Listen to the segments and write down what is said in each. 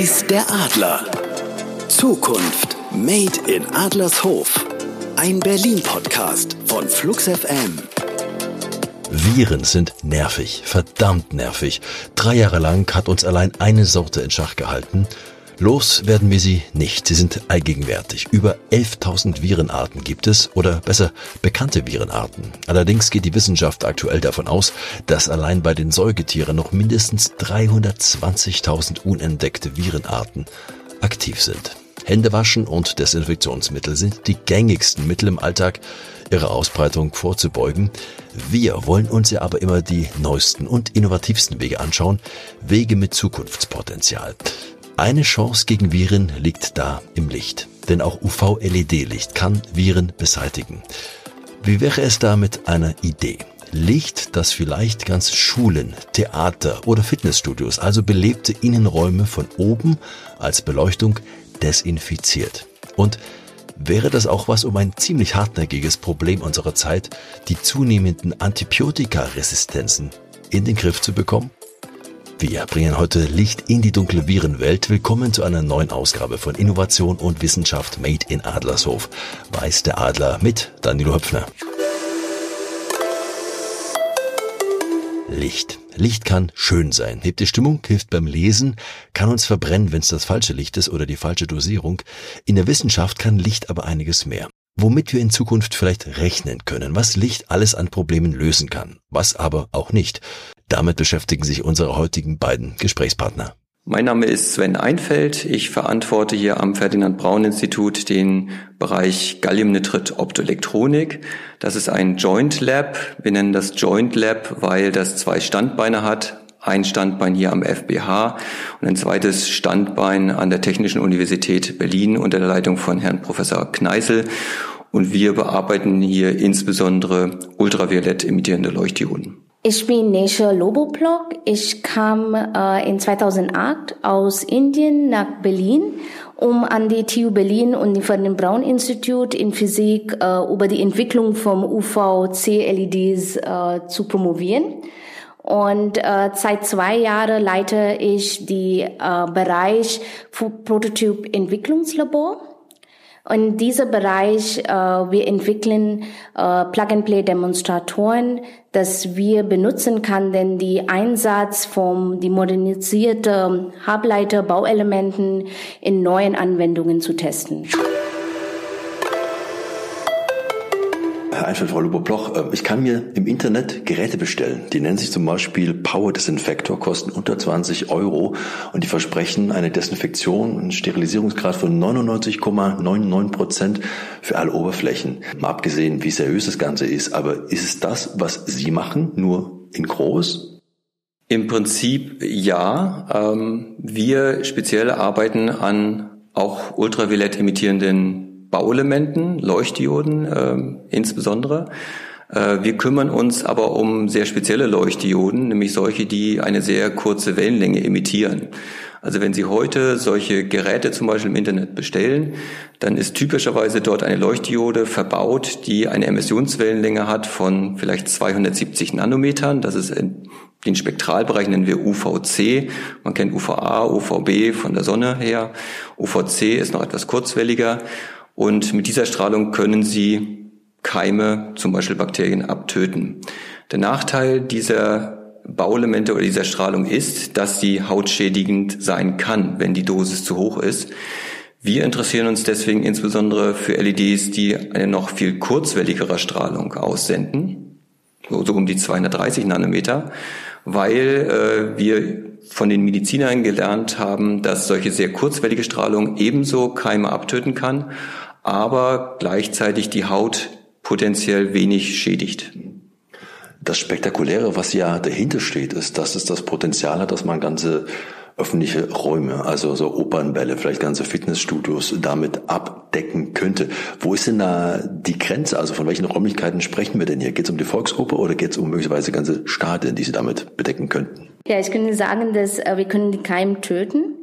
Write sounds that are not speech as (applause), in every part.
Weiß der Adler. Zukunft Made in Adlershof. Ein Berlin-Podcast von Flux FM. Viren sind nervig, verdammt nervig. Drei Jahre lang hat uns allein eine Sorte in Schach gehalten. Los werden wir sie nicht. Sie sind allgegenwärtig. Über 11.000 Virenarten gibt es oder besser bekannte Virenarten. Allerdings geht die Wissenschaft aktuell davon aus, dass allein bei den Säugetieren noch mindestens 320.000 unentdeckte Virenarten aktiv sind. Händewaschen und Desinfektionsmittel sind die gängigsten Mittel im Alltag, ihre Ausbreitung vorzubeugen. Wir wollen uns ja aber immer die neuesten und innovativsten Wege anschauen, Wege mit Zukunftspotenzial. Eine Chance gegen Viren liegt da im Licht, denn auch UV-LED-Licht kann Viren beseitigen. Wie wäre es da mit einer Idee? Licht, das vielleicht ganz Schulen, Theater oder Fitnessstudios, also belebte Innenräume von oben als Beleuchtung desinfiziert. Und wäre das auch was, um ein ziemlich hartnäckiges Problem unserer Zeit, die zunehmenden Antibiotikaresistenzen, in den Griff zu bekommen? Wir bringen heute Licht in die dunkle Virenwelt. Willkommen zu einer neuen Ausgabe von Innovation und Wissenschaft Made in Adlershof. Weiß der Adler mit Danilo Höpfner. Licht. Licht kann schön sein, hebt die Stimmung, hilft beim Lesen, kann uns verbrennen, wenn es das falsche Licht ist oder die falsche Dosierung. In der Wissenschaft kann Licht aber einiges mehr. Womit wir in Zukunft vielleicht rechnen können, was Licht alles an Problemen lösen kann, was aber auch nicht. Damit beschäftigen sich unsere heutigen beiden Gesprächspartner. Mein Name ist Sven Einfeld. Ich verantworte hier am Ferdinand Braun Institut den Bereich Galliumnitrit Optoelektronik. Das ist ein Joint Lab. Wir nennen das Joint Lab, weil das zwei Standbeine hat. Ein Standbein hier am FBH und ein zweites Standbein an der Technischen Universität Berlin unter der Leitung von Herrn Professor Kneißl. Und wir bearbeiten hier insbesondere ultraviolett emittierende Leuchtdioden. Ich bin Nesha Loboplock. Ich kam äh, in 2008 aus Indien nach Berlin, um an die TU Berlin und die Ferdinand Braun Institut in Physik äh, über die Entwicklung vom UVC-LEDs äh, zu promovieren. Und äh, seit zwei Jahren leite ich die äh, Bereich Prototyp Entwicklungslabor. In diesem Bereich, äh, wir entwickeln äh, Plug-and-Play-Demonstratoren, dass wir benutzen kann, denn die Einsatz von die modernisierte Halbleiter Bauelementen in neuen Anwendungen zu testen. Herr Einfeld, Frau Lubo-Bloch, äh, ich kann mir im Internet Geräte bestellen. Die nennen sich zum Beispiel Power Desinfector, kosten unter 20 Euro und die versprechen eine Desinfektion, einen Sterilisierungsgrad von 99,99 Prozent für alle Oberflächen. Mal abgesehen, wie seriös das Ganze ist, aber ist es das, was Sie machen, nur in groß? Im Prinzip ja. Ähm, wir speziell arbeiten an auch ultraviolett emittierenden Bauelementen, Leuchtdioden äh, insbesondere. Äh, wir kümmern uns aber um sehr spezielle Leuchtdioden, nämlich solche, die eine sehr kurze Wellenlänge emittieren. Also wenn Sie heute solche Geräte zum Beispiel im Internet bestellen, dann ist typischerweise dort eine Leuchtdiode verbaut, die eine Emissionswellenlänge hat von vielleicht 270 Nanometern. Das ist den Spektralbereich nennen wir UVC. Man kennt UVA, UVB von der Sonne her. UVC ist noch etwas kurzwelliger. Und mit dieser Strahlung können sie Keime, zum Beispiel Bakterien, abtöten. Der Nachteil dieser Bauelemente oder dieser Strahlung ist, dass sie hautschädigend sein kann, wenn die Dosis zu hoch ist. Wir interessieren uns deswegen insbesondere für LEDs, die eine noch viel kurzwelligere Strahlung aussenden, so um die 230 Nanometer, weil äh, wir von den Medizinern gelernt haben, dass solche sehr kurzwellige Strahlung ebenso Keime abtöten kann, aber gleichzeitig die Haut potenziell wenig schädigt. Das Spektakuläre, was ja dahinter steht, ist, dass es das Potenzial hat, dass man ganze öffentliche Räume, also so Opernbälle, vielleicht ganze Fitnessstudios damit abdecken könnte. Wo ist denn da die Grenze? Also von welchen Räumlichkeiten sprechen wir denn hier? Geht es um die Volksoper oder geht es um möglicherweise ganze Stadien, die Sie damit bedecken könnten? Ja, ich kann sagen, dass äh, wir können die Keim töten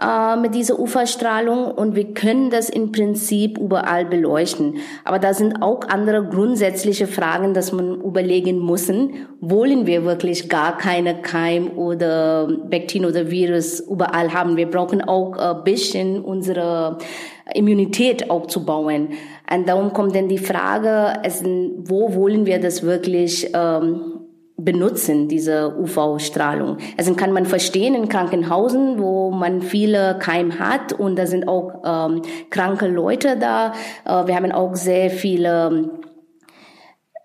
äh, mit dieser UV-Strahlung und wir können das im Prinzip überall beleuchten. Aber da sind auch andere grundsätzliche Fragen, dass man überlegen muss. Wollen wir wirklich gar keine Keim oder Bakterien oder Virus überall haben? Wir brauchen auch ein bisschen unsere Immunität aufzubauen. Und darum kommt dann die Frage, wo wollen wir das wirklich ähm, benutzen, diese UV-Strahlung. Also kann man verstehen in Krankenhausen, wo man viele Keim hat und da sind auch ähm, kranke Leute da. Äh, wir haben auch sehr viele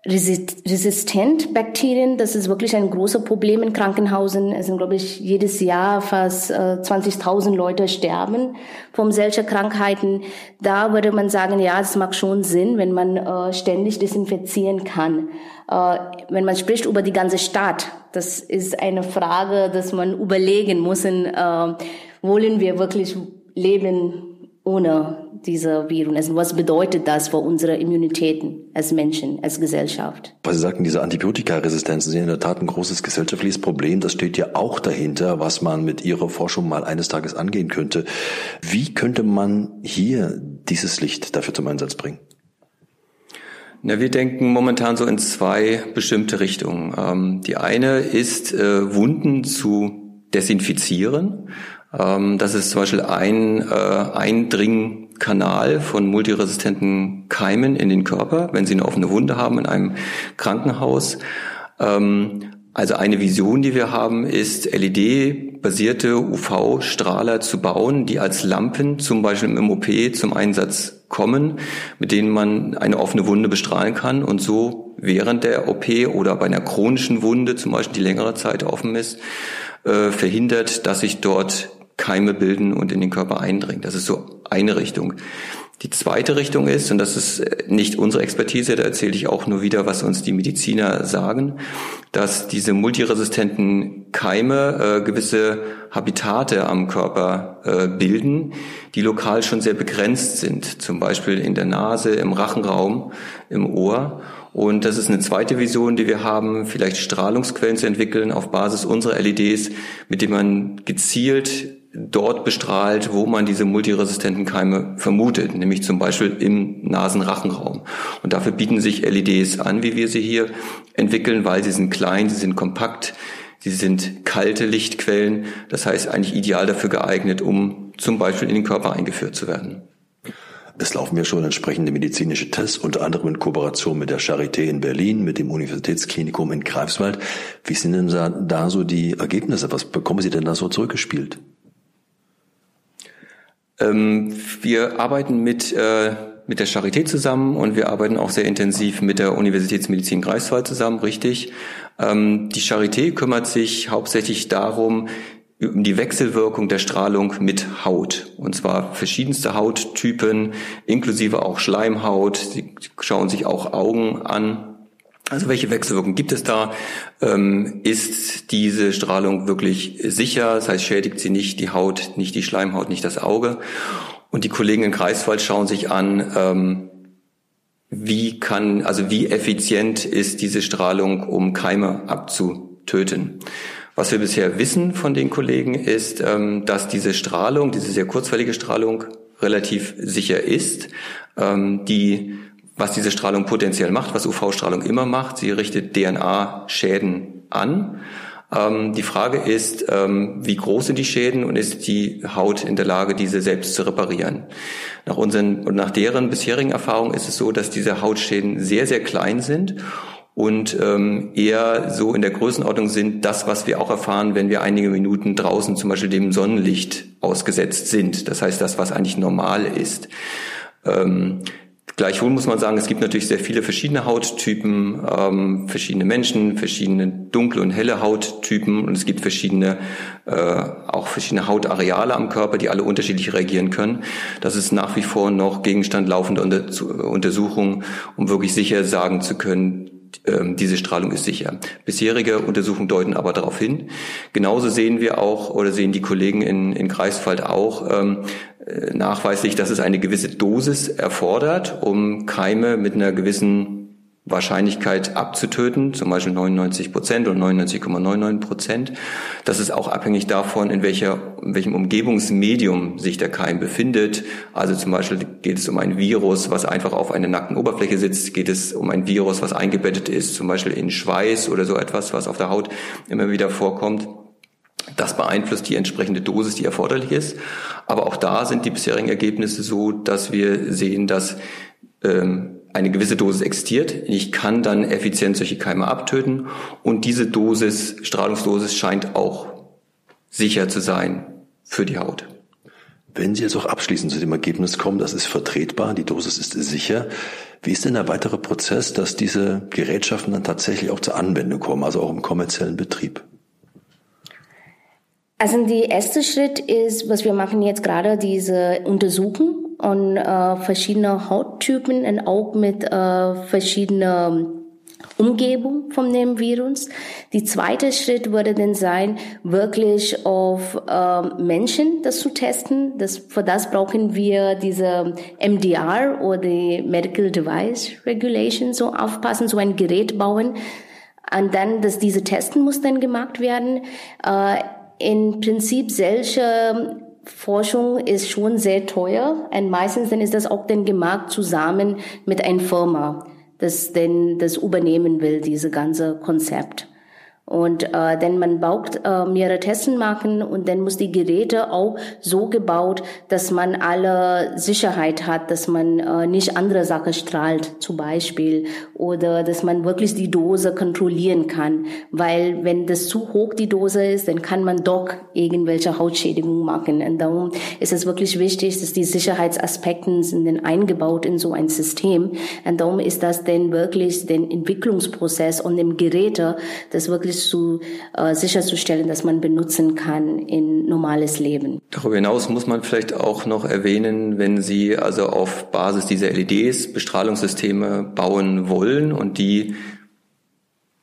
resistent Bakterien, das ist wirklich ein großes Problem in Krankenhausen. Es sind, glaube ich, jedes Jahr fast äh, 20.000 Leute sterben von solchen Krankheiten. Da würde man sagen, ja, es macht schon Sinn, wenn man äh, ständig desinfizieren kann. Äh, wenn man spricht über die ganze Stadt, das ist eine Frage, dass man überlegen muss, äh, wollen wir wirklich leben ohne diese Viren. Also was bedeutet das für unsere Immunitäten als Menschen, als Gesellschaft? Was Sie sagten, diese Antibiotikaresistenzen sind in der Tat ein großes gesellschaftliches Problem. Das steht ja auch dahinter, was man mit Ihrer Forschung mal eines Tages angehen könnte. Wie könnte man hier dieses Licht dafür zum Einsatz bringen? Na, wir denken momentan so in zwei bestimmte Richtungen. Ähm, die eine ist, äh, Wunden zu desinfizieren. Ähm, das ist zum Beispiel ein äh, Eindringkanal von multiresistenten Keimen in den Körper, wenn sie eine offene Wunde haben in einem Krankenhaus. Ähm, also eine Vision, die wir haben, ist LED-basierte UV-Strahler zu bauen, die als Lampen zum Beispiel im MOP zum Einsatz kommen, mit denen man eine offene Wunde bestrahlen kann und so während der OP oder bei einer chronischen Wunde, zum Beispiel die längere Zeit offen ist, äh, verhindert, dass sich dort Keime bilden und in den Körper eindringen. Das ist so eine Richtung. Die zweite Richtung ist, und das ist äh, nicht unsere Expertise, da erzähle ich auch nur wieder, was uns die Mediziner sagen, dass diese multiresistenten Keime äh, gewisse Habitate am Körper äh, bilden, die lokal schon sehr begrenzt sind, zum Beispiel in der Nase, im Rachenraum, im Ohr. Und das ist eine zweite Vision, die wir haben, vielleicht Strahlungsquellen zu entwickeln auf Basis unserer LEDs, mit denen man gezielt dort bestrahlt, wo man diese multiresistenten Keime vermutet, nämlich zum Beispiel im Nasenrachenraum. Und dafür bieten sich LEDs an, wie wir sie hier entwickeln, weil sie sind klein, sie sind kompakt, sie sind kalte Lichtquellen. Das heißt eigentlich ideal dafür geeignet, um zum Beispiel in den Körper eingeführt zu werden. Es laufen ja schon entsprechende medizinische Tests, unter anderem in Kooperation mit der Charité in Berlin, mit dem Universitätsklinikum in Greifswald. Wie sind denn da, so die Ergebnisse? Was bekommen Sie denn da so zurückgespielt? Ähm, wir arbeiten mit, äh, mit der Charité zusammen und wir arbeiten auch sehr intensiv mit der Universitätsmedizin Greifswald zusammen, richtig. Ähm, die Charité kümmert sich hauptsächlich darum, um die Wechselwirkung der Strahlung mit Haut. Und zwar verschiedenste Hauttypen, inklusive auch Schleimhaut. Sie schauen sich auch Augen an. Also welche Wechselwirkung gibt es da? Ähm, ist diese Strahlung wirklich sicher? Das heißt, schädigt sie nicht die Haut, nicht die Schleimhaut, nicht das Auge? Und die Kollegen in Greifswald schauen sich an, ähm, wie kann, also wie effizient ist diese Strahlung, um Keime abzutöten. Was wir bisher wissen von den Kollegen ist, ähm, dass diese Strahlung, diese sehr kurzwellige Strahlung relativ sicher ist. Ähm, die was diese Strahlung potenziell macht, was UV-Strahlung immer macht. Sie richtet DNA-Schäden an. Ähm, die Frage ist, ähm, wie groß sind die Schäden und ist die Haut in der Lage, diese selbst zu reparieren? Nach unseren und nach deren bisherigen Erfahrungen ist es so, dass diese Hautschäden sehr, sehr klein sind und ähm, eher so in der Größenordnung sind, das, was wir auch erfahren, wenn wir einige Minuten draußen zum Beispiel dem Sonnenlicht ausgesetzt sind. Das heißt, das, was eigentlich normal ist. Ähm, Gleichwohl muss man sagen, es gibt natürlich sehr viele verschiedene Hauttypen, ähm, verschiedene Menschen, verschiedene dunkle und helle Hauttypen und es gibt verschiedene, äh, auch verschiedene Hautareale am Körper, die alle unterschiedlich reagieren können. Das ist nach wie vor noch Gegenstand laufender Untersuchungen, um wirklich sicher sagen zu können, diese Strahlung ist sicher. Bisherige Untersuchungen deuten aber darauf hin. Genauso sehen wir auch oder sehen die Kollegen in, in Greifswald auch, ähm, äh, nachweislich, dass es eine gewisse Dosis erfordert, um Keime mit einer gewissen Wahrscheinlichkeit abzutöten, zum Beispiel 99 Prozent oder 99,99 Prozent. Das ist auch abhängig davon, in, welcher, in welchem Umgebungsmedium sich der Keim befindet. Also zum Beispiel geht es um ein Virus, was einfach auf einer nackten Oberfläche sitzt, geht es um ein Virus, was eingebettet ist, zum Beispiel in Schweiß oder so etwas, was auf der Haut immer wieder vorkommt. Das beeinflusst die entsprechende Dosis, die erforderlich ist. Aber auch da sind die bisherigen Ergebnisse so, dass wir sehen, dass ähm, eine gewisse Dosis existiert. Ich kann dann effizient solche Keime abtöten und diese Dosis, Strahlungsdosis scheint auch sicher zu sein für die Haut. Wenn Sie jetzt auch abschließend zu dem Ergebnis kommen, das ist vertretbar, die Dosis ist sicher, wie ist denn der weitere Prozess, dass diese Gerätschaften dann tatsächlich auch zur Anwendung kommen, also auch im kommerziellen Betrieb? Also der erste Schritt ist, was wir machen jetzt gerade, diese Untersuchung und äh, verschiedene Hauttypen und auch mit äh, verschiedenen Umgebung von dem Virus. Die zweite Schritt würde dann sein, wirklich auf äh, Menschen das zu testen. Das, für das brauchen wir diese MDR oder die Medical Device Regulation so aufpassen, so ein Gerät bauen. Und dann, dass diese Testen muss dann gemacht werden. Äh, in Prinzip solche Forschung ist schon sehr teuer und meistens dann ist das auch dann gemacht zusammen mit einer Firma, das denn das übernehmen will, diese ganze Konzept. Und äh, denn man baut äh, mehrere Testen machen und dann muss die Geräte auch so gebaut, dass man alle Sicherheit hat, dass man äh, nicht andere Sachen strahlt, zum Beispiel, oder dass man wirklich die Dose kontrollieren kann, weil wenn das zu hoch die Dose ist, dann kann man doch irgendwelche Hautschädigungen machen. Und darum ist es wirklich wichtig, dass die Sicherheitsaspekte sind dann eingebaut in so ein System. Und darum ist das denn wirklich den Entwicklungsprozess und dem Geräte, das wirklich zu, äh, sicherzustellen, dass man benutzen kann in normales Leben. Darüber hinaus muss man vielleicht auch noch erwähnen, wenn Sie also auf Basis dieser LEDs Bestrahlungssysteme bauen wollen und die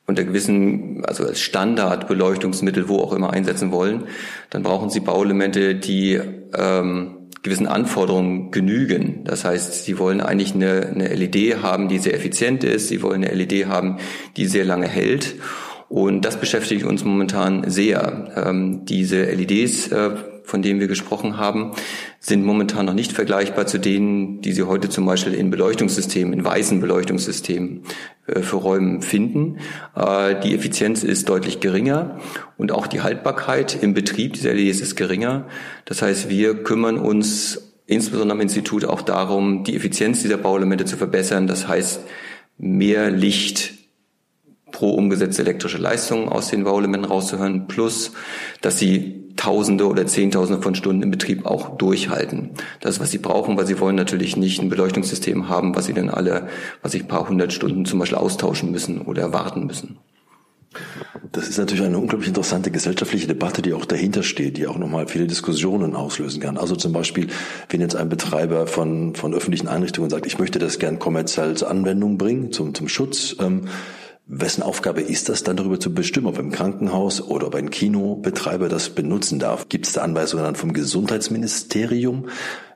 unter gewissen, also als Standardbeleuchtungsmittel, wo auch immer einsetzen wollen, dann brauchen Sie Bauelemente, die ähm, gewissen Anforderungen genügen. Das heißt, Sie wollen eigentlich eine, eine LED haben, die sehr effizient ist. Sie wollen eine LED haben, die sehr lange hält. Und das beschäftigt uns momentan sehr. Ähm, diese LEDs, äh, von denen wir gesprochen haben, sind momentan noch nicht vergleichbar zu denen, die Sie heute zum Beispiel in Beleuchtungssystemen, in weißen Beleuchtungssystemen äh, für Räumen finden. Äh, die Effizienz ist deutlich geringer und auch die Haltbarkeit im Betrieb dieser LEDs ist geringer. Das heißt, wir kümmern uns insbesondere am Institut auch darum, die Effizienz dieser Bauelemente zu verbessern. Das heißt, mehr Licht pro umgesetzte elektrische Leistung aus den Bauelementen rauszuhören, plus dass sie Tausende oder Zehntausende von Stunden im Betrieb auch durchhalten. Das ist, was sie brauchen, weil sie wollen natürlich nicht ein Beleuchtungssystem haben, was sie dann alle, was ich paar hundert Stunden zum Beispiel austauschen müssen oder warten müssen. Das ist natürlich eine unglaublich interessante gesellschaftliche Debatte, die auch dahinter steht, die auch nochmal viele Diskussionen auslösen kann. Also zum Beispiel, wenn jetzt ein Betreiber von, von öffentlichen Einrichtungen sagt, ich möchte das gern kommerziell zur Anwendung bringen, zum, zum Schutz, ähm, Wessen Aufgabe ist das dann darüber zu bestimmen, ob ein Krankenhaus oder ob ein Kinobetreiber das benutzen darf? Gibt es da Anweisungen dann vom Gesundheitsministerium?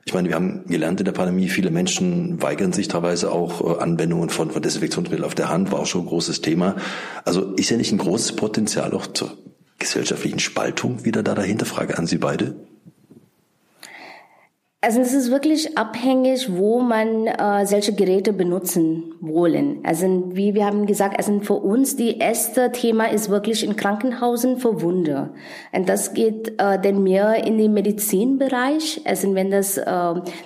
Ich meine, wir haben gelernt in der Pandemie, viele Menschen weigern sich teilweise auch äh, Anwendungen von, von Desinfektionsmitteln auf der Hand, war auch schon ein großes Thema. Also ist ja nicht ein großes Potenzial auch zur gesellschaftlichen Spaltung wieder da dahinter? Frage an Sie beide. Also es ist wirklich abhängig, wo man äh, solche Geräte benutzen wollen. Also wie wir haben gesagt, also für uns die erste Thema ist wirklich in Krankenhausen für Wunder. Und das geht äh, denn mehr in den Medizinbereich. Also wenn das, äh,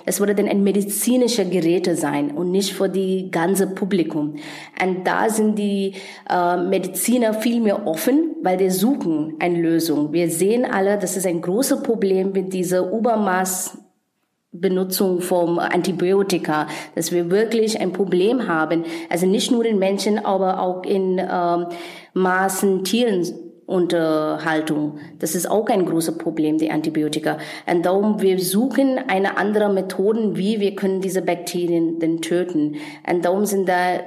das würde dann ein medizinische Geräte sein und nicht für die ganze Publikum. Und da sind die äh, Mediziner viel mehr offen, weil die suchen eine Lösung. Wir sehen alle, das ist ein großes Problem mit dieser Übermaß Benutzung von Antibiotika, dass wir wirklich ein Problem haben. Also nicht nur in Menschen, aber auch in ähm, Maßen Tieren. Unterhaltung. Das ist auch ein großes Problem, die Antibiotika. Und darum, wir suchen eine andere Methoden, wie wir können diese Bakterien denn töten. Und darum sind da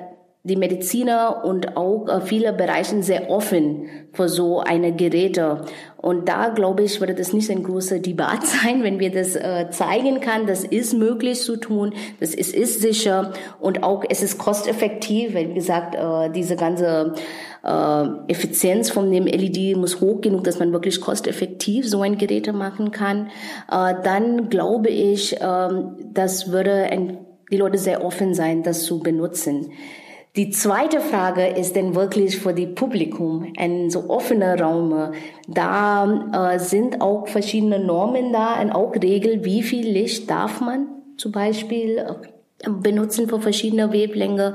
die Mediziner und auch äh, viele Bereiche sehr offen für so eine Geräte. Und da glaube ich, würde das nicht ein großer Debatt (laughs) sein, wenn wir das äh, zeigen kann. Das ist möglich zu tun. Das ist, ist sicher und auch es ist kosteffektiv. Wie gesagt, äh, diese ganze Effizienz von dem LED muss hoch genug, dass man wirklich kosteffektiv so ein Gerät machen kann. Dann glaube ich, äh, das würde die Leute sehr offen sein, das zu benutzen. Die zweite Frage ist denn wirklich für die Publikum ein so offener Raum. Da äh, sind auch verschiedene Normen da und auch Regeln, wie viel Licht darf man zum Beispiel äh, benutzen für verschiedene Wavelänge.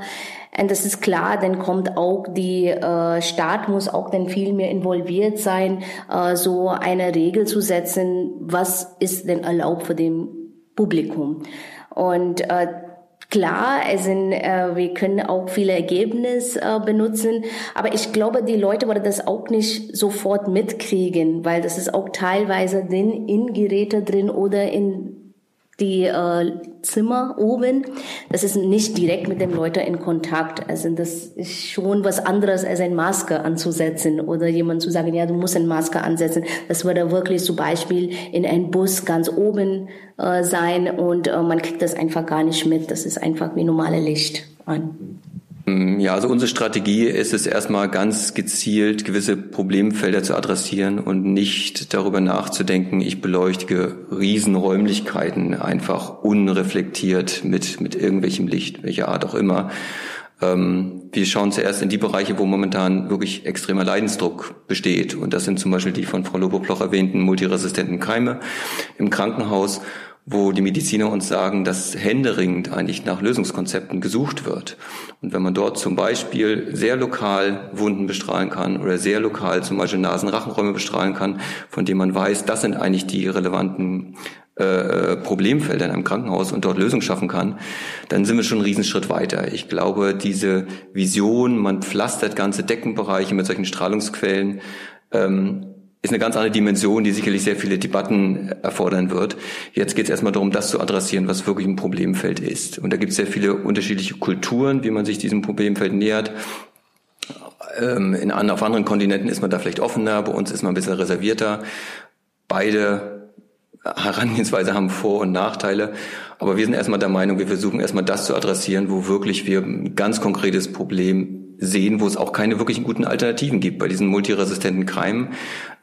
Und das ist klar, dann kommt auch die äh, Staat muss auch dann viel mehr involviert sein, äh, so eine Regel zu setzen, was ist denn erlaubt für dem Publikum. Und äh, Klar, sind, äh, wir können auch viele Ergebnisse äh, benutzen, aber ich glaube, die Leute werden das auch nicht sofort mitkriegen, weil das ist auch teilweise drin, in Geräte drin oder in die äh, Zimmer oben. Das ist nicht direkt mit den Leuten in Kontakt. Also das ist schon was anderes, als eine Maske anzusetzen oder jemand zu sagen, ja, du musst eine Maske ansetzen. Das würde wirklich zum Beispiel in einem Bus ganz oben äh, sein und äh, man kriegt das einfach gar nicht mit. Das ist einfach wie normale Licht an. Mm, ja, also unsere Strategie ist es erstmal ganz gezielt, gewisse Problemfelder zu adressieren und nicht darüber nachzudenken, ich beleuchte Riesenräumlichkeiten einfach unreflektiert mit, mit irgendwelchem Licht, welcher Art auch immer. Ähm, wir schauen zuerst in die Bereiche, wo momentan wirklich extremer Leidensdruck besteht. Und das sind zum Beispiel die von Frau Loboploch erwähnten multiresistenten Keime im Krankenhaus wo die Mediziner uns sagen, dass händeringend eigentlich nach Lösungskonzepten gesucht wird. Und wenn man dort zum Beispiel sehr lokal Wunden bestrahlen kann oder sehr lokal zum Beispiel Nasenrachenräume bestrahlen kann, von denen man weiß, das sind eigentlich die relevanten äh, Problemfelder in einem Krankenhaus und dort Lösungen schaffen kann, dann sind wir schon einen Riesenschritt weiter. Ich glaube, diese Vision, man pflastert ganze Deckenbereiche mit solchen Strahlungsquellen, ähm, ist eine ganz andere Dimension, die sicherlich sehr viele Debatten erfordern wird. Jetzt geht es erstmal darum, das zu adressieren, was wirklich ein Problemfeld ist. Und da gibt es sehr viele unterschiedliche Kulturen, wie man sich diesem Problemfeld nähert. Ähm, in, auf anderen Kontinenten ist man da vielleicht offener, bei uns ist man ein bisschen reservierter. Beide Herangehensweise haben Vor- und Nachteile. Aber wir sind erstmal der Meinung, wir versuchen erstmal das zu adressieren, wo wirklich wir ein ganz konkretes Problem sehen, wo es auch keine wirklichen guten Alternativen gibt. Bei diesen multiresistenten Keimen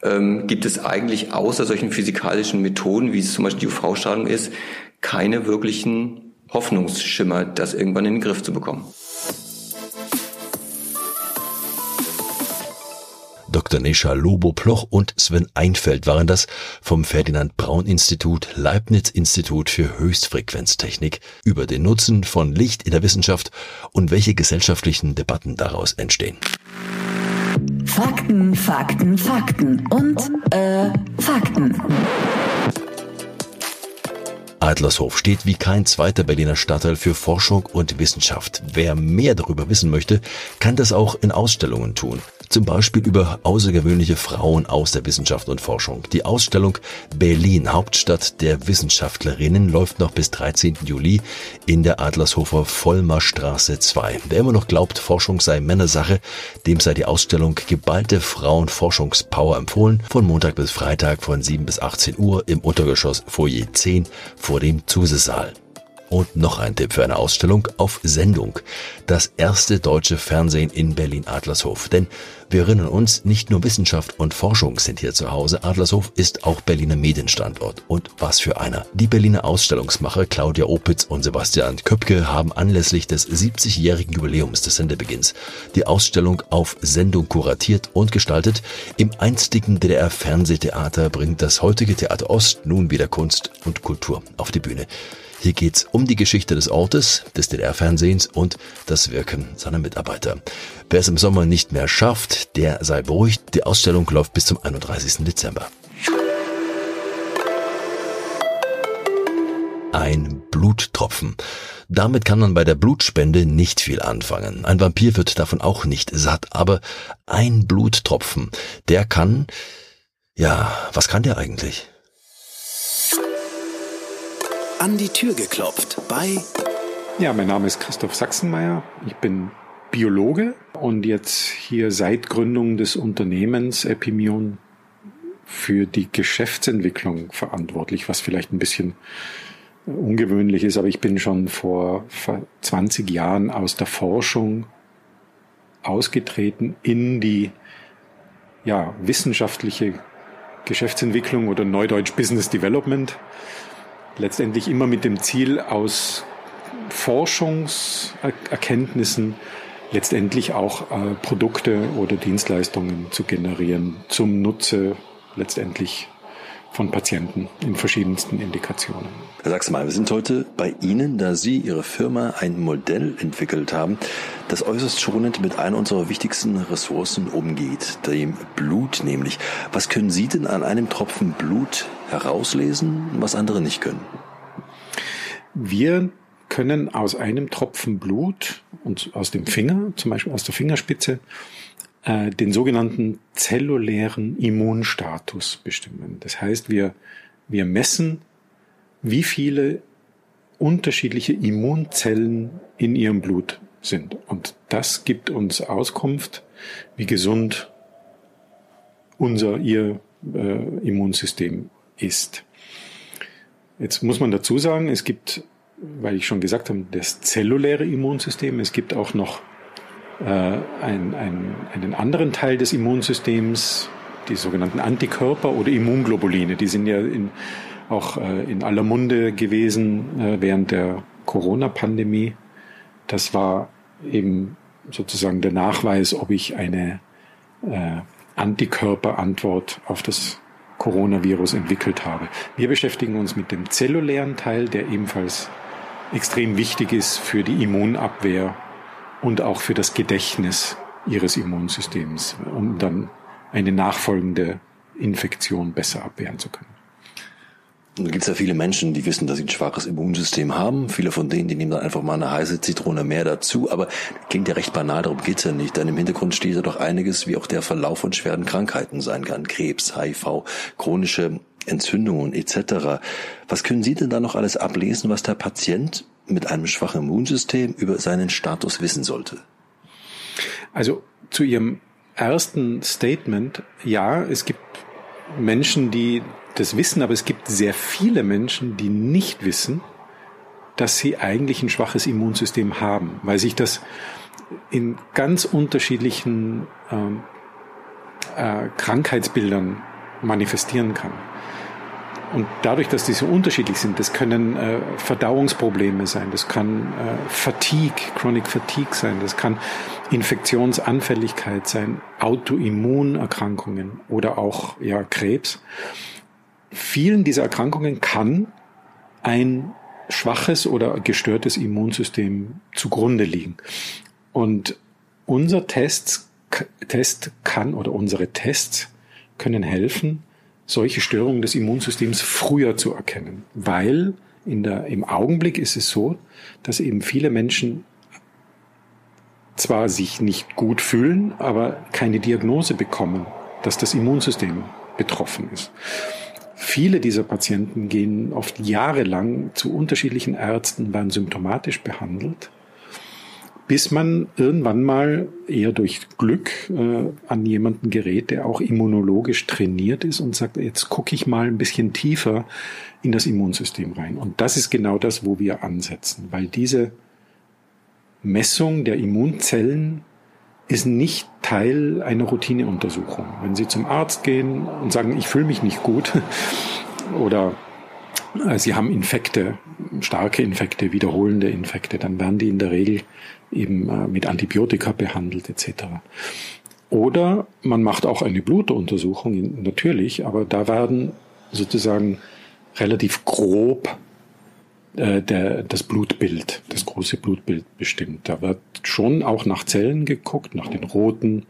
ähm, gibt es eigentlich außer solchen physikalischen Methoden, wie es zum Beispiel die UV-Strahlung ist, keine wirklichen Hoffnungsschimmer, das irgendwann in den Griff zu bekommen. Dr. Nesha Lobo-Ploch und Sven Einfeld waren das vom Ferdinand Braun Institut Leibniz Institut für Höchstfrequenztechnik über den Nutzen von Licht in der Wissenschaft und welche gesellschaftlichen Debatten daraus entstehen. Fakten, Fakten, Fakten und äh, Fakten. Adlershof steht wie kein zweiter Berliner Stadtteil für Forschung und Wissenschaft. Wer mehr darüber wissen möchte, kann das auch in Ausstellungen tun. Zum Beispiel über außergewöhnliche Frauen aus der Wissenschaft und Forschung. Die Ausstellung Berlin, Hauptstadt der Wissenschaftlerinnen, läuft noch bis 13. Juli in der Adlershofer Vollmerstraße 2. Wer immer noch glaubt, Forschung sei Männersache, dem sei die Ausstellung Geballte Frauenforschungspower empfohlen, von Montag bis Freitag von 7 bis 18 Uhr im Untergeschoss Foyer 10 vor dem Zusesaal. Und noch ein Tipp für eine Ausstellung auf Sendung. Das erste deutsche Fernsehen in Berlin-Adlershof. Denn wir erinnern uns, nicht nur Wissenschaft und Forschung sind hier zu Hause. Adlershof ist auch Berliner Medienstandort. Und was für einer. Die Berliner Ausstellungsmacher Claudia Opitz und Sebastian Köpke haben anlässlich des 70-jährigen Jubiläums des Sendebeginns die Ausstellung auf Sendung kuratiert und gestaltet. Im einstigen DDR-Fernsehtheater bringt das heutige Theater Ost nun wieder Kunst und Kultur auf die Bühne. Hier geht's um die Geschichte des Ortes, des DDR-Fernsehens und das Wirken seiner Mitarbeiter. Wer es im Sommer nicht mehr schafft, der sei beruhigt. Die Ausstellung läuft bis zum 31. Dezember. Ein Bluttropfen. Damit kann man bei der Blutspende nicht viel anfangen. Ein Vampir wird davon auch nicht satt, aber ein Bluttropfen, der kann, ja, was kann der eigentlich? An die Tür geklopft bei. Ja, mein Name ist Christoph Sachsenmeier. Ich bin Biologe und jetzt hier seit Gründung des Unternehmens Epimion für die Geschäftsentwicklung verantwortlich, was vielleicht ein bisschen ungewöhnlich ist, aber ich bin schon vor 20 Jahren aus der Forschung ausgetreten in die ja, wissenschaftliche Geschäftsentwicklung oder Neudeutsch Business Development. Letztendlich immer mit dem Ziel, aus Forschungserkenntnissen letztendlich auch äh, Produkte oder Dienstleistungen zu generieren zum Nutze letztendlich von Patienten in verschiedensten Indikationen. Herr Sachsmal, wir sind heute bei Ihnen, da Sie Ihre Firma ein Modell entwickelt haben, das äußerst schonend mit einer unserer wichtigsten Ressourcen umgeht, dem Blut nämlich. Was können Sie denn an einem Tropfen Blut herauslesen, was andere nicht können? Wir können aus einem Tropfen Blut und aus dem Finger, zum Beispiel aus der Fingerspitze, äh, den sogenannten zellulären Immunstatus bestimmen. Das heißt, wir, wir messen, wie viele unterschiedliche Immunzellen in ihrem Blut sind. Und das gibt uns Auskunft, wie gesund unser, ihr äh, Immunsystem ist. Jetzt muss man dazu sagen, es gibt, weil ich schon gesagt habe, das zelluläre Immunsystem, es gibt auch noch äh, ein, ein, einen anderen Teil des Immunsystems, die sogenannten Antikörper oder Immunglobuline. Die sind ja in, auch äh, in aller Munde gewesen äh, während der Corona-Pandemie. Das war eben sozusagen der Nachweis, ob ich eine äh, Antikörperantwort auf das Coronavirus entwickelt habe. Wir beschäftigen uns mit dem zellulären Teil, der ebenfalls extrem wichtig ist für die Immunabwehr und auch für das Gedächtnis ihres Immunsystems, um dann eine nachfolgende Infektion besser abwehren zu können. Da gibt es ja viele Menschen, die wissen, dass sie ein schwaches Immunsystem haben. Viele von denen, die nehmen dann einfach mal eine heiße Zitrone mehr dazu. Aber klingt ja recht banal, darum geht's ja nicht. Denn im Hintergrund steht ja doch einiges, wie auch der Verlauf von schweren Krankheiten sein kann. Krebs, HIV, chronische Entzündungen etc. Was können Sie denn da noch alles ablesen, was der Patient mit einem schwachen Immunsystem über seinen Status wissen sollte? Also zu Ihrem ersten Statement, ja, es gibt Menschen, die das wissen, aber es gibt sehr viele Menschen, die nicht wissen, dass sie eigentlich ein schwaches Immunsystem haben, weil sich das in ganz unterschiedlichen ähm, äh, Krankheitsbildern manifestieren kann. Und dadurch, dass die so unterschiedlich sind, das können äh, Verdauungsprobleme sein, das kann äh, Fatigue, Chronic Fatigue sein, das kann Infektionsanfälligkeit sein, Autoimmunerkrankungen oder auch ja Krebs. Vielen dieser Erkrankungen kann ein schwaches oder gestörtes Immunsystem zugrunde liegen. Und unser Test, Test kann oder unsere Tests können helfen, solche Störungen des Immunsystems früher zu erkennen, weil in der, im Augenblick ist es so, dass eben viele Menschen zwar sich nicht gut fühlen, aber keine Diagnose bekommen, dass das Immunsystem betroffen ist. Viele dieser Patienten gehen oft jahrelang zu unterschiedlichen Ärzten, werden symptomatisch behandelt bis man irgendwann mal eher durch Glück äh, an jemanden gerät, der auch immunologisch trainiert ist und sagt, jetzt gucke ich mal ein bisschen tiefer in das Immunsystem rein. Und das ist genau das, wo wir ansetzen, weil diese Messung der Immunzellen ist nicht Teil einer Routineuntersuchung. Wenn Sie zum Arzt gehen und sagen, ich fühle mich nicht gut (laughs) oder Sie haben Infekte, starke Infekte, wiederholende Infekte, dann werden die in der Regel eben äh, mit Antibiotika behandelt etc. Oder man macht auch eine Blutuntersuchung, natürlich, aber da werden sozusagen relativ grob äh, der, das Blutbild, das große Blutbild bestimmt. Da wird schon auch nach Zellen geguckt, nach den roten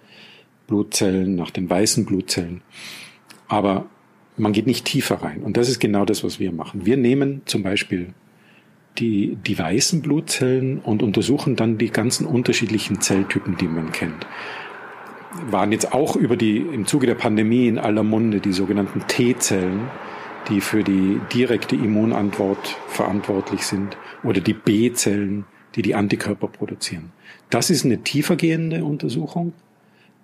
Blutzellen, nach den weißen Blutzellen. Aber man geht nicht tiefer rein. Und das ist genau das, was wir machen. Wir nehmen zum Beispiel die, die weißen Blutzellen und untersuchen dann die ganzen unterschiedlichen Zelltypen, die man kennt. Waren jetzt auch über die, im Zuge der Pandemie in aller Munde die sogenannten T-Zellen, die für die direkte Immunantwort verantwortlich sind, oder die B-Zellen, die die Antikörper produzieren. Das ist eine tiefergehende Untersuchung,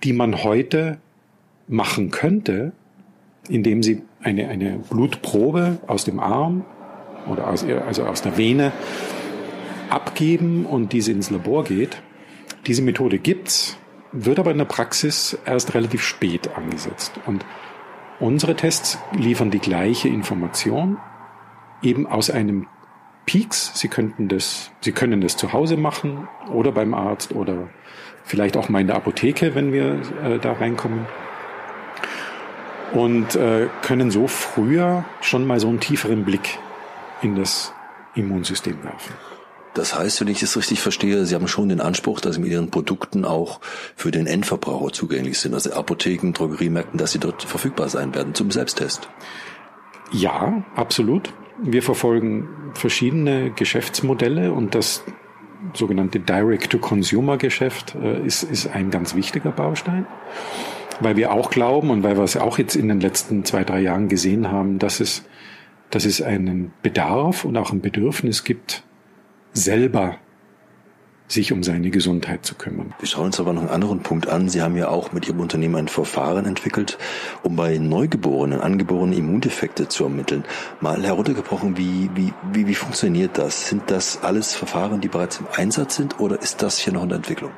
die man heute machen könnte, indem sie eine, eine Blutprobe aus dem Arm oder aus, also aus der Vene abgeben und diese ins Labor geht. Diese Methode gibt's, wird aber in der Praxis erst relativ spät angesetzt. Und unsere Tests liefern die gleiche Information, eben aus einem Peaks. Sie könnten das, Sie können das zu Hause machen oder beim Arzt oder vielleicht auch mal in der Apotheke, wenn wir äh, da reinkommen. Und äh, können so früher schon mal so einen tieferen Blick in das Immunsystem werfen. Das heißt, wenn ich das richtig verstehe, Sie haben schon den Anspruch, dass Sie mit Ihren Produkten auch für den Endverbraucher zugänglich sind, also Apotheken, Drogeriemärkten, dass sie dort verfügbar sein werden zum Selbsttest. Ja, absolut. Wir verfolgen verschiedene Geschäftsmodelle und das sogenannte Direct-to-Consumer-Geschäft äh, ist, ist ein ganz wichtiger Baustein, weil wir auch glauben und weil wir es auch jetzt in den letzten zwei, drei Jahren gesehen haben, dass es, dass es einen Bedarf und auch ein Bedürfnis gibt, selber sich um seine Gesundheit zu kümmern. Wir schauen uns aber noch einen anderen Punkt an. Sie haben ja auch mit Ihrem Unternehmen ein Verfahren entwickelt, um bei Neugeborenen angeborene Immundefekte zu ermitteln. Mal heruntergebrochen, wie, wie, wie, wie funktioniert das? Sind das alles Verfahren, die bereits im Einsatz sind oder ist das hier noch in der Entwicklung?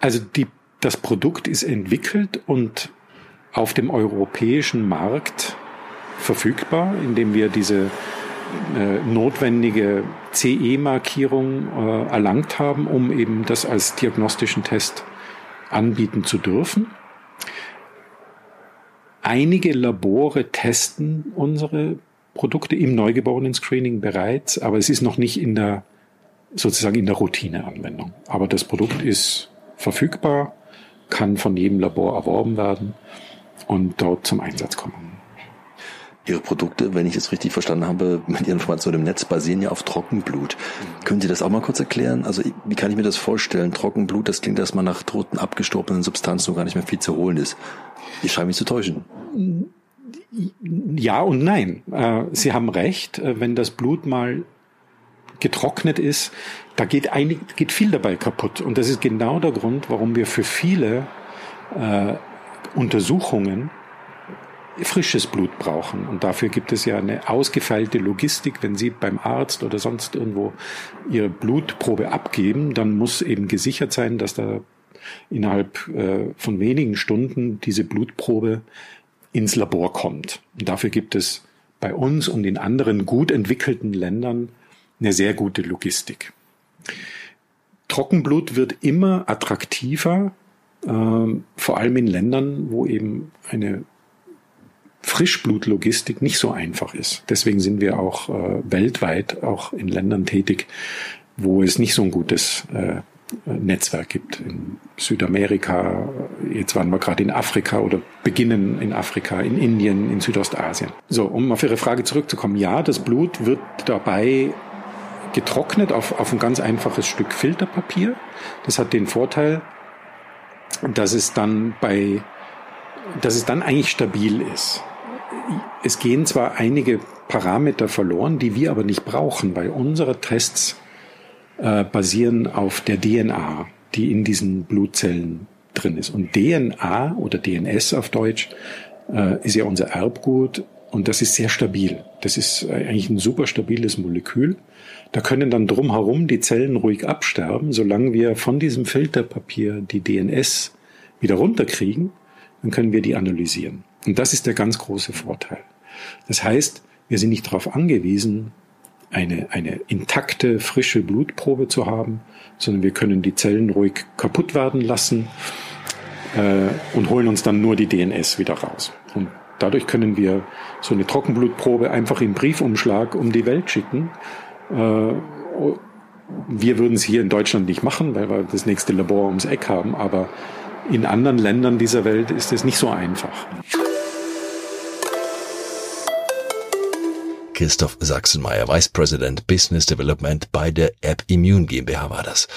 Also die, das Produkt ist entwickelt und auf dem europäischen Markt verfügbar, indem wir diese äh, notwendige CE-Markierung äh, erlangt haben, um eben das als diagnostischen Test anbieten zu dürfen. Einige Labore testen unsere Produkte im Neugeborenen-Screening bereits, aber es ist noch nicht in der sozusagen in der Routineanwendung. Aber das Produkt ist verfügbar, kann von jedem Labor erworben werden und dort zum Einsatz kommen. Ihre Produkte, wenn ich es richtig verstanden habe, mit Ihren Informationen im Netz basieren ja auf Trockenblut. Können Sie das auch mal kurz erklären? Also wie kann ich mir das vorstellen? Trockenblut, das klingt erstmal nach toten, abgestorbenen Substanzen, wo gar nicht mehr viel zu holen ist. Ich scheine mich zu täuschen. Ja und nein. Äh, Sie haben recht. Äh, wenn das Blut mal getrocknet ist, da geht, einig, geht viel dabei kaputt. Und das ist genau der Grund, warum wir für viele äh, Untersuchungen frisches Blut brauchen. Und dafür gibt es ja eine ausgefeilte Logistik. Wenn Sie beim Arzt oder sonst irgendwo Ihre Blutprobe abgeben, dann muss eben gesichert sein, dass da innerhalb äh, von wenigen Stunden diese Blutprobe ins Labor kommt. Und dafür gibt es bei uns und in anderen gut entwickelten Ländern eine sehr gute Logistik. Trockenblut wird immer attraktiver, äh, vor allem in Ländern, wo eben eine Frischblutlogistik nicht so einfach ist. Deswegen sind wir auch äh, weltweit auch in Ländern tätig, wo es nicht so ein gutes äh, Netzwerk gibt. In Südamerika, jetzt waren wir gerade in Afrika oder beginnen in Afrika, in Indien, in Südostasien. So, um auf Ihre Frage zurückzukommen. Ja, das Blut wird dabei getrocknet auf, auf ein ganz einfaches Stück Filterpapier. Das hat den Vorteil, dass es dann bei, dass es dann eigentlich stabil ist es gehen zwar einige Parameter verloren, die wir aber nicht brauchen, weil unsere Tests äh, basieren auf der DNA, die in diesen Blutzellen drin ist. Und DNA oder DNS auf Deutsch äh, ist ja unser Erbgut und das ist sehr stabil. Das ist äh, eigentlich ein super stabiles Molekül. Da können dann drumherum die Zellen ruhig absterben, solange wir von diesem Filterpapier die DNS wieder runterkriegen, dann können wir die analysieren. Und das ist der ganz große Vorteil. Das heißt, wir sind nicht darauf angewiesen, eine, eine intakte, frische Blutprobe zu haben, sondern wir können die Zellen ruhig kaputt werden lassen äh, und holen uns dann nur die DNS wieder raus. Und dadurch können wir so eine Trockenblutprobe einfach im Briefumschlag um die Welt schicken. Äh, wir würden es hier in Deutschland nicht machen, weil wir das nächste Labor ums Eck haben, aber in anderen Ländern dieser Welt ist es nicht so einfach. Christoph Sachsenmeier, Vice President Business Development bei der App Immune GmbH war das.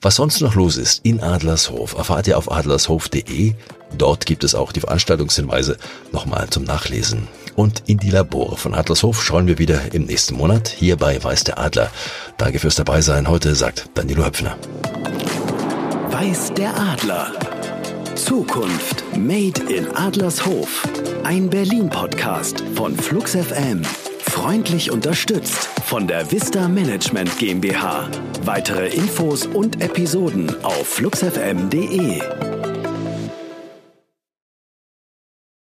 Was sonst noch los ist in Adlershof, erfahrt ihr auf adlershof.de. Dort gibt es auch die Veranstaltungshinweise nochmal zum Nachlesen. Und in die Labore von Adlershof schauen wir wieder im nächsten Monat. Hier bei Weiß der Adler. Danke fürs Dabeisein. Heute sagt Danilo Höpfner. Weiß der Adler. Zukunft Made in Adlershof. Ein Berlin-Podcast von Flux FM. Freundlich unterstützt von der Vista Management GmbH. Weitere Infos und Episoden auf fluxfm.de.